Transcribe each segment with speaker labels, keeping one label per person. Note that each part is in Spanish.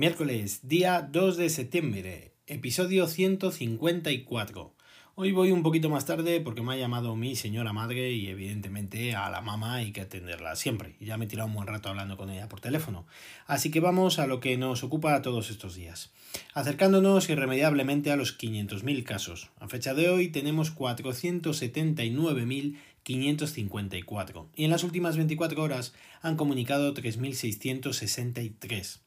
Speaker 1: Miércoles, día 2 de septiembre, episodio 154. Hoy voy un poquito más tarde porque me ha llamado mi señora madre y evidentemente a la mamá hay que atenderla siempre. Ya me he tirado un buen rato hablando con ella por teléfono. Así que vamos a lo que nos ocupa todos estos días. Acercándonos irremediablemente a los 500.000 casos. A fecha de hoy tenemos 479.554 y en las últimas 24 horas han comunicado 3.663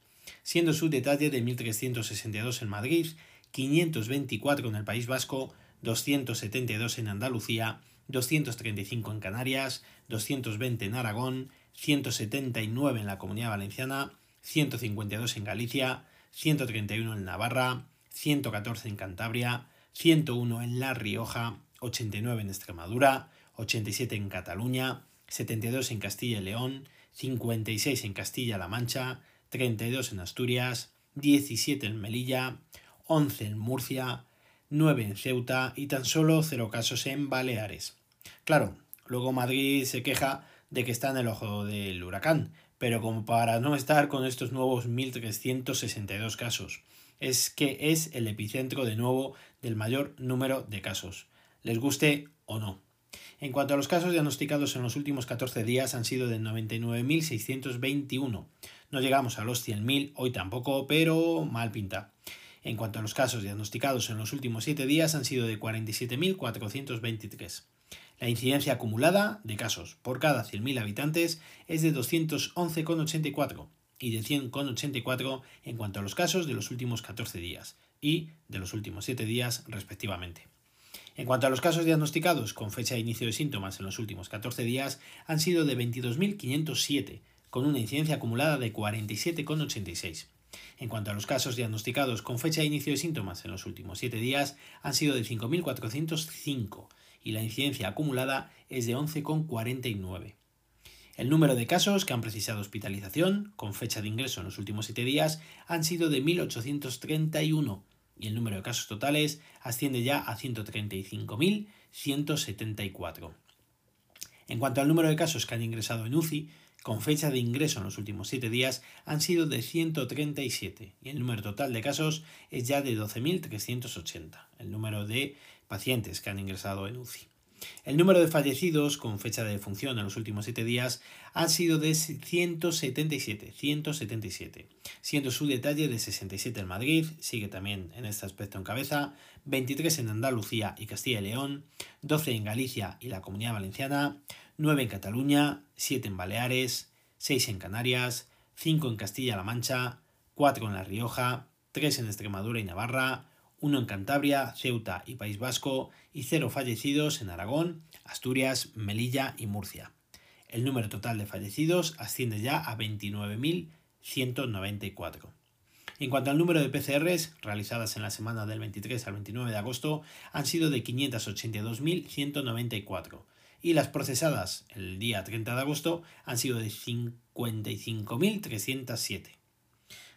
Speaker 1: siendo su detalle de 1.362 en Madrid, 524 en el País Vasco, 272 en Andalucía, 235 en Canarias, 220 en Aragón, 179 en la Comunidad Valenciana, 152 en Galicia, 131 en Navarra, 114 en Cantabria, 101 en La Rioja, 89 en Extremadura, 87 en Cataluña, 72 en Castilla y León, 56 en Castilla-La Mancha, 32 en Asturias, 17 en Melilla, 11 en Murcia, 9 en Ceuta y tan solo 0 casos en Baleares. Claro, luego Madrid se queja de que está en el ojo del huracán, pero como para no estar con estos nuevos 1.362 casos, es que es el epicentro de nuevo del mayor número de casos, les guste o no. En cuanto a los casos diagnosticados en los últimos 14 días han sido de 99.621. No llegamos a los 100.000, hoy tampoco, pero mal pinta. En cuanto a los casos diagnosticados en los últimos 7 días han sido de 47.423. La incidencia acumulada de casos por cada 100.000 habitantes es de 211,84 y de 100,84 en cuanto a los casos de los últimos 14 días y de los últimos 7 días respectivamente. En cuanto a los casos diagnosticados con fecha de inicio de síntomas en los últimos 14 días, han sido de 22.507, con una incidencia acumulada de 47,86. En cuanto a los casos diagnosticados con fecha de inicio de síntomas en los últimos 7 días, han sido de 5.405 y la incidencia acumulada es de 11,49. El número de casos que han precisado hospitalización con fecha de ingreso en los últimos 7 días han sido de 1.831 y el número de casos totales asciende ya a 135.174. En cuanto al número de casos que han ingresado en UCI, con fecha de ingreso en los últimos 7 días han sido de 137 y el número total de casos es ya de 12.380, el número de pacientes que han ingresado en UCI. El número de fallecidos con fecha de defunción en los últimos 7 días han sido de 177, 177, siendo su detalle de 67 en Madrid, sigue también en este aspecto en cabeza, 23 en Andalucía y Castilla y León, 12 en Galicia y la Comunidad Valenciana, 9 en Cataluña, 7 en Baleares, 6 en Canarias, 5 en Castilla-La Mancha, 4 en La Rioja, 3 en Extremadura y Navarra, uno en Cantabria, Ceuta y País Vasco y cero fallecidos en Aragón, Asturias, Melilla y Murcia. El número total de fallecidos asciende ya a 29.194. En cuanto al número de PCRs realizadas en la semana del 23 al 29 de agosto, han sido de 582.194 y las procesadas el día 30 de agosto han sido de 55.307.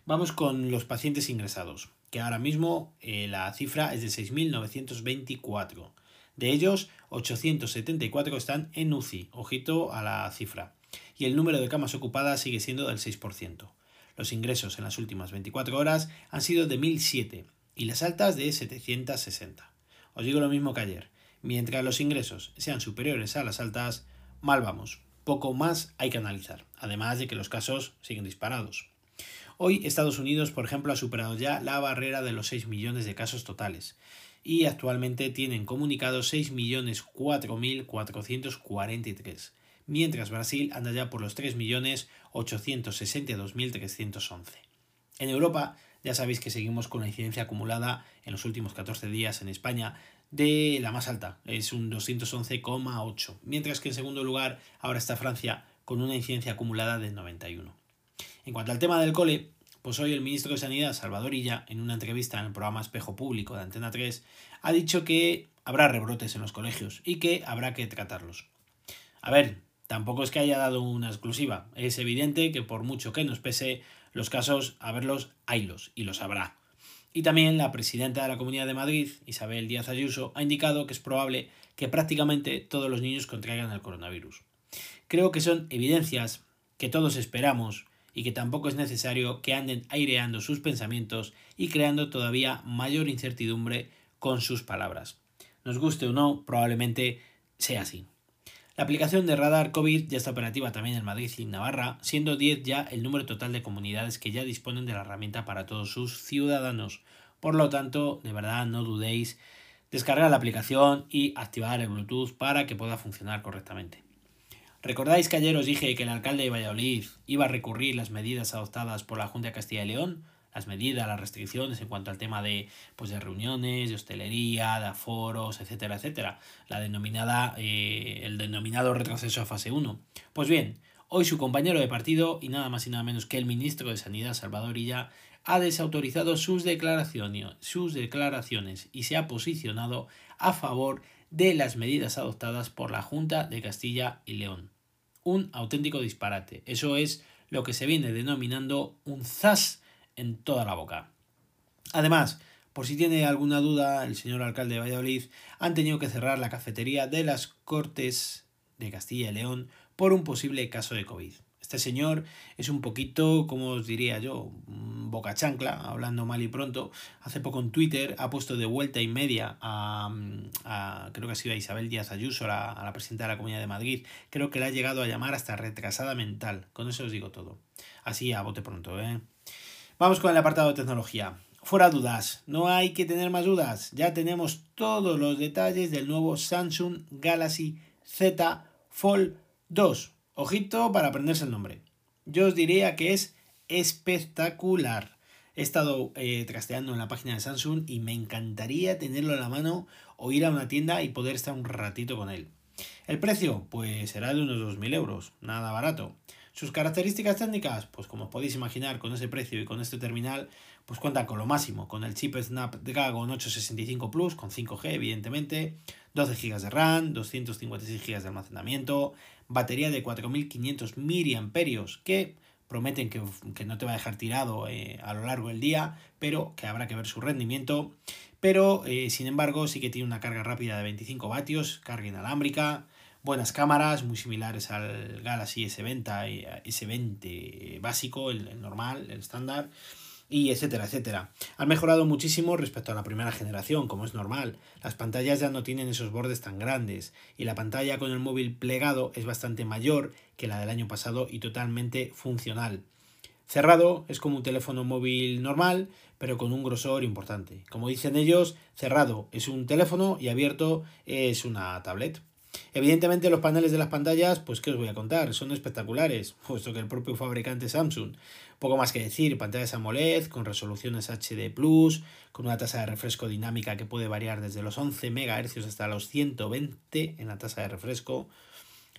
Speaker 1: Vamos con los pacientes ingresados que ahora mismo eh, la cifra es de 6.924. De ellos, 874 están en UCI, ojito a la cifra, y el número de camas ocupadas sigue siendo del 6%. Los ingresos en las últimas 24 horas han sido de 1.007 y las altas de 760. Os digo lo mismo que ayer, mientras los ingresos sean superiores a las altas, mal vamos, poco más hay que analizar, además de que los casos siguen disparados. Hoy Estados Unidos, por ejemplo, ha superado ya la barrera de los 6 millones de casos totales y actualmente tienen comunicados 6.004.443, mientras Brasil anda ya por los 3.862.311. En Europa ya sabéis que seguimos con la incidencia acumulada en los últimos 14 días en España de la más alta, es un 211,8, mientras que en segundo lugar ahora está Francia con una incidencia acumulada del 91. En cuanto al tema del cole, pues hoy el ministro de Sanidad, Salvador Illa, en una entrevista en el programa Espejo Público de Antena 3, ha dicho que habrá rebrotes en los colegios y que habrá que tratarlos. A ver, tampoco es que haya dado una exclusiva. Es evidente que por mucho que nos pese, los casos, a verlos, haylos y los habrá. Y también la presidenta de la Comunidad de Madrid, Isabel Díaz Ayuso, ha indicado que es probable que prácticamente todos los niños contraigan el coronavirus. Creo que son evidencias que todos esperamos y que tampoco es necesario que anden aireando sus pensamientos y creando todavía mayor incertidumbre con sus palabras. Nos guste o no, probablemente sea así. La aplicación de radar COVID ya está operativa también en Madrid y Navarra, siendo 10 ya el número total de comunidades que ya disponen de la herramienta para todos sus ciudadanos. Por lo tanto, de verdad no dudéis descargar la aplicación y activar el Bluetooth para que pueda funcionar correctamente. ¿Recordáis que ayer os dije que el alcalde de Valladolid iba a recurrir las medidas adoptadas por la Junta de Castilla y León? Las medidas, las restricciones en cuanto al tema de, pues, de reuniones, de hostelería, de aforos, etcétera, etcétera. La denominada, eh, el denominado retroceso a fase 1. Pues bien, hoy su compañero de partido y nada más y nada menos que el ministro de Sanidad, Salvador Illa, ha desautorizado sus declaraciones, sus declaraciones y se ha posicionado a favor de las medidas adoptadas por la Junta de Castilla y León. Un auténtico disparate. Eso es lo que se viene denominando un zas en toda la boca. Además, por si tiene alguna duda, el señor alcalde de Valladolid han tenido que cerrar la cafetería de las Cortes de Castilla y León por un posible caso de COVID. Este señor es un poquito, como os diría yo, boca chancla, hablando mal y pronto. Hace poco en Twitter ha puesto de vuelta y media a, creo que ha sido a Isabel Díaz Ayuso, a la presidenta de la Comunidad de Madrid. Creo que la ha llegado a llamar hasta retrasada mental. Con eso os digo todo. Así a bote pronto, ¿eh? Vamos con el apartado de tecnología. Fuera dudas, no hay que tener más dudas. Ya tenemos todos los detalles del nuevo Samsung Galaxy Z Fold 2 Ojito para aprenderse el nombre. Yo os diría que es espectacular. He estado eh, trasteando en la página de Samsung y me encantaría tenerlo en la mano o ir a una tienda y poder estar un ratito con él. El precio, pues será de unos 2.000 euros, nada barato. Sus características técnicas, pues como podéis imaginar, con ese precio y con este terminal, pues cuenta con lo máximo, con el chip Snapdragon 865 Plus, con 5G evidentemente, 12 GB de RAM, 256 GB de almacenamiento, batería de 4500 mAh que prometen que, no te va a dejar tirado eh, a lo largo del día, pero que habrá que ver su rendimiento. Pero, eh, sin embargo, sí que tiene una carga rápida de 25 vatios, carga inalámbrica, buenas cámaras, muy similares al Galaxy S20, S20 básico, el normal, el estándar y etcétera, etcétera. Han mejorado muchísimo respecto a la primera generación, como es normal. Las pantallas ya no tienen esos bordes tan grandes y la pantalla con el móvil plegado es bastante mayor que la del año pasado y totalmente funcional. Cerrado es como un teléfono móvil normal, pero con un grosor importante. Como dicen ellos, cerrado es un teléfono y abierto es una tablet. Evidentemente los paneles de las pantallas, pues qué os voy a contar, son espectaculares, puesto que el propio fabricante Samsung poco más que decir, pantallas AMOLED con resoluciones HD+, con una tasa de refresco dinámica que puede variar desde los 11 MHz hasta los 120 en la tasa de refresco.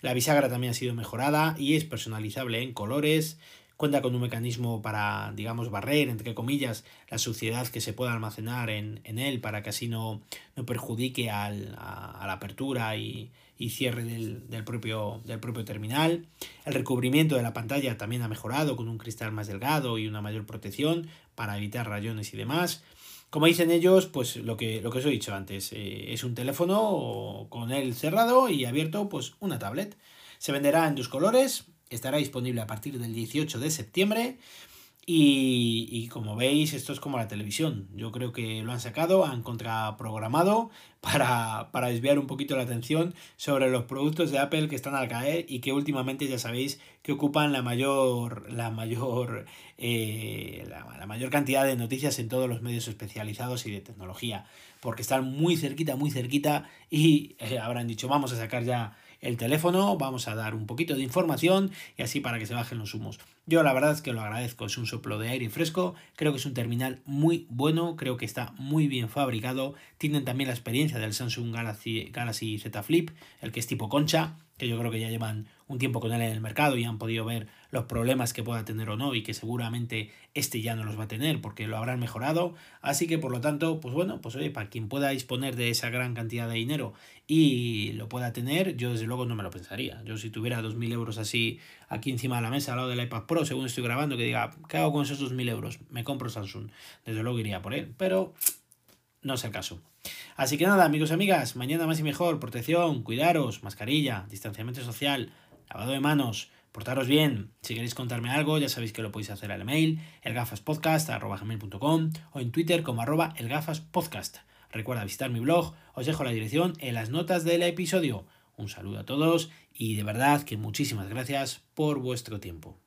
Speaker 1: La bisagra también ha sido mejorada y es personalizable en colores. Cuenta con un mecanismo para, digamos, barrer, entre comillas, la suciedad que se pueda almacenar en, él para que así no, no perjudique a, a la apertura y, y cierre del, propio, del propio terminal. El recubrimiento de la pantalla también ha mejorado con un cristal más delgado y una mayor protección para evitar rayones y demás. Como dicen ellos, pues lo que, lo que os he dicho antes, eh, es un teléfono con él cerrado y abierto, pues una tablet. Se venderá en dos colores, estará disponible a partir del 18 de septiembre y, como veis, esto es como la televisión. Yo creo que lo han sacado, han contraprogramado para, para desviar un poquito la atención sobre los productos de Apple que están al caer y que últimamente ya sabéis que ocupan la mayor, la mayor, eh, la, mayor cantidad de noticias en todos los medios especializados y de tecnología. Porque están muy cerquita, muy cerquita y eh, habrán dicho, vamos a sacar ya el teléfono, vamos a dar un poquito de información y así para que se bajen los humos. Yo la verdad es que lo agradezco, es un soplo de aire fresco, creo que es un terminal muy bueno, creo que está muy bien fabricado, tienen también la experiencia del Samsung Galaxy, Galaxy Z Flip, el que es tipo concha, que yo creo que ya llevan un tiempo con él en el mercado y han podido ver los problemas que pueda tener o no y que seguramente este ya no los va a tener porque lo habrán mejorado. Así que por lo tanto, pues bueno, pues oye, para quien pueda disponer de esa gran cantidad de dinero y lo pueda tener, yo desde luego no me lo pensaría. Yo si tuviera 2.000 euros así aquí encima de la mesa al lado del iPad Pro, según estoy grabando, que diga, ¿qué hago con esos 2.000 euros? Me compro Samsung. Desde luego iría por él, pero no es el caso. Así que nada, amigos y amigas, mañana más y mejor, protección, cuidaros, mascarilla, distanciamiento social, lavado de manos, Portaros bien. Si queréis contarme algo, ya sabéis que lo podéis hacer al email, elgafaspodcast.com o en Twitter como arroba elgafaspodcast. Recuerda visitar mi blog, os dejo la dirección en las notas del episodio. Un saludo a todos y de verdad que muchísimas gracias por vuestro tiempo.